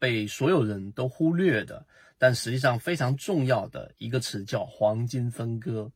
被所有人都忽略的，但实际上非常重要的一个词叫黄金分割。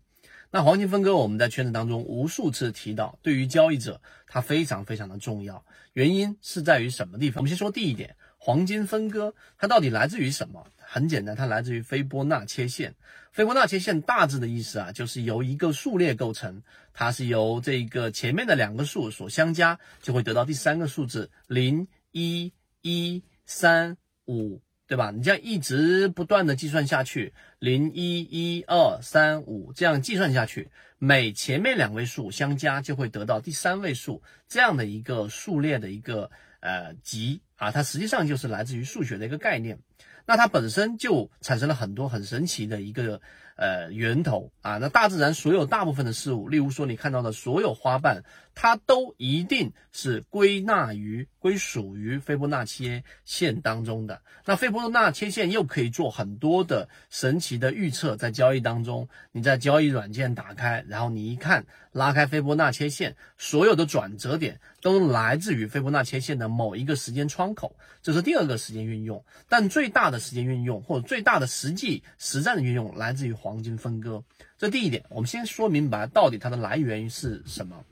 那黄金分割我们在圈子当中无数次提到，对于交易者它非常非常的重要。原因是在于什么地方？我们先说第一点，黄金分割它到底来自于什么？很简单，它来自于斐波那切线。斐波那切线大致的意思啊，就是由一个数列构成，它是由这个前面的两个数所相加，就会得到第三个数字零一一三五，对吧？你这样一直不断的计算下去，零一一二三五这样计算下去，每前面两位数相加就会得到第三位数这样的一个数列的一个呃集啊，它实际上就是来自于数学的一个概念。那它本身就产生了很多很神奇的一个呃源头啊。那大自然所有大部分的事物，例如说你看到的所有花瓣，它都一定是归纳于归属于斐波那切线当中的。那斐波那切线又可以做很多的神奇的预测，在交易当中，你在交易软件打开，然后你一看，拉开斐波那切线，所有的转折点都来自于斐波那切线的某一个时间窗口，这是第二个时间运用。但最最大的的时间运用或者最大的实际实战的运用来自于黄金分割，这第一点，我们先说明白到底它的来源是什么。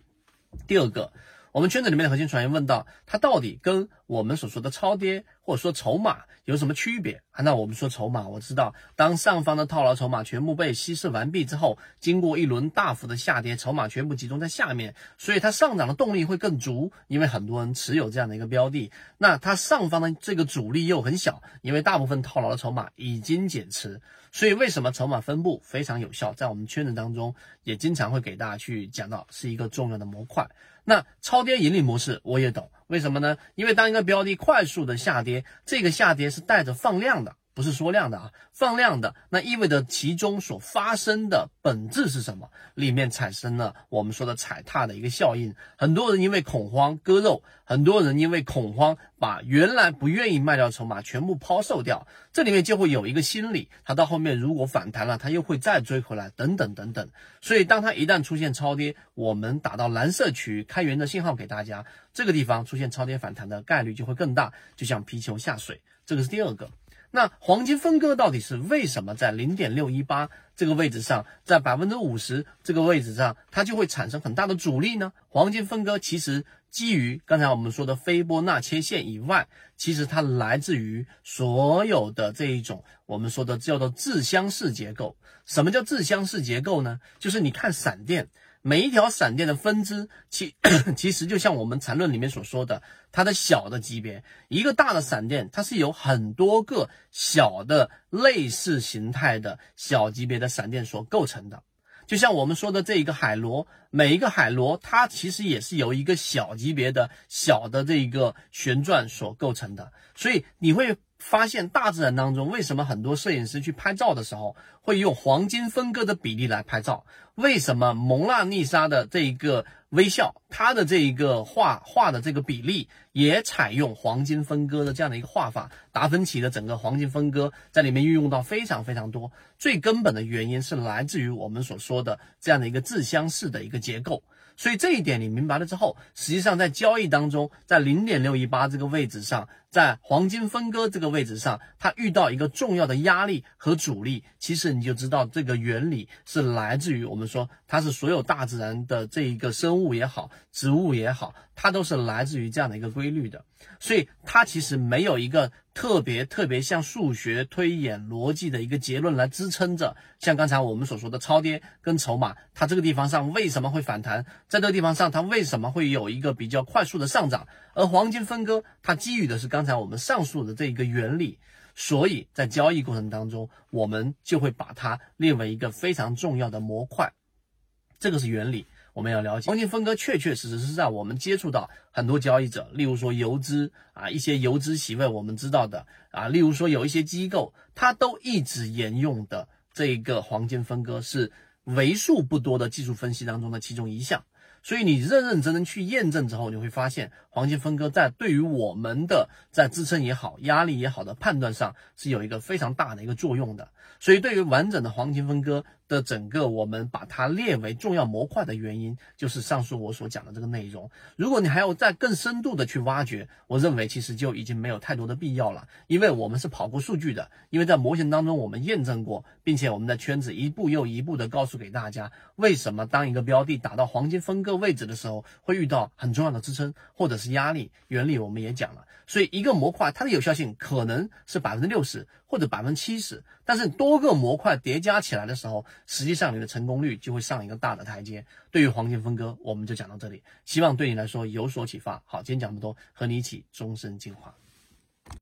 第二个。我们圈子里面的核心船员问到，它到底跟我们所说的超跌或者说筹码有什么区别啊？那我们说筹码，我知道，当上方的套牢筹码全部被稀释完毕之后，经过一轮大幅的下跌，筹码全部集中在下面，所以它上涨的动力会更足，因为很多人持有这样的一个标的。那它上方的这个阻力又很小，因为大部分套牢的筹码已经减持，所以为什么筹码分布非常有效？在我们圈子当中也经常会给大家去讲到，是一个重要的模块。那超跌盈利模式我也懂，为什么呢？因为当一个标的快速的下跌，这个下跌是带着放量的。不是缩量的啊，放量的，那意味着其中所发生的本质是什么？里面产生了我们说的踩踏的一个效应。很多人因为恐慌割肉，很多人因为恐慌把原来不愿意卖掉筹码全部抛售掉，这里面就会有一个心理，它到后面如果反弹了，它又会再追回来，等等等等。所以当它一旦出现超跌，我们打到蓝色区开源的信号给大家，这个地方出现超跌反弹的概率就会更大，就像皮球下水。这个是第二个。那黄金分割到底是为什么在零点六一八这个位置上，在百分之五十这个位置上，它就会产生很大的阻力呢？黄金分割其实基于刚才我们说的斐波那切线以外，其实它来自于所有的这一种我们说的叫做自相似结构。什么叫自相似结构呢？就是你看闪电。每一条闪电的分支，其 其实就像我们缠论里面所说的，它的小的级别，一个大的闪电，它是由很多个小的类似形态的小级别的闪电所构成的。就像我们说的这一个海螺，每一个海螺，它其实也是由一个小级别的小的这一个旋转所构成的。所以你会。发现大自然当中，为什么很多摄影师去拍照的时候会用黄金分割的比例来拍照？为什么蒙娜丽莎的这一个微笑，它的这一个画画的这个比例也采用黄金分割的这样的一个画法？达芬奇的整个黄金分割在里面运用到非常非常多。最根本的原因是来自于我们所说的这样的一个自相似的一个结构。所以这一点你明白了之后，实际上在交易当中，在零点六一八这个位置上，在黄金分割这个位置上，它遇到一个重要的压力和阻力，其实你就知道这个原理是来自于我们们说它是所有大自然的这一个生物也好，植物也好，它都是来自于这样的一个规律的。所以它其实没有一个特别特别像数学推演逻辑的一个结论来支撑着。像刚才我们所说的超跌跟筹码，它这个地方上为什么会反弹？在这个地方上，它为什么会有一个比较快速的上涨？而黄金分割，它基于的是刚才我们上述的这一个原理。所以在交易过程当中，我们就会把它列为一个非常重要的模块。这个是原理。我们要了解黄金分割，确确实实是在我们接触到很多交易者，例如说游资啊，一些游资席位我们知道的啊，例如说有一些机构，它都一直沿用的这个黄金分割是为数不多的技术分析当中的其中一项。所以你认认真真去验证之后，你会发现黄金分割在对于我们的在支撑也好、压力也好的判断上是有一个非常大的一个作用的。所以对于完整的黄金分割的整个我们把它列为重要模块的原因，就是上述我所讲的这个内容。如果你还要再更深度的去挖掘，我认为其实就已经没有太多的必要了，因为我们是跑过数据的，因为在模型当中我们验证过，并且我们在圈子一步又一步的告诉给大家，为什么当一个标的打到黄金分分割位置的时候，会遇到很重要的支撑或者是压力，原理我们也讲了。所以一个模块它的有效性可能是百分之六十或者百分之七十，但是多个模块叠加起来的时候，实际上你的成功率就会上一个大的台阶。对于黄金分割，我们就讲到这里，希望对你来说有所启发。好，今天讲这么多，和你一起终身进化。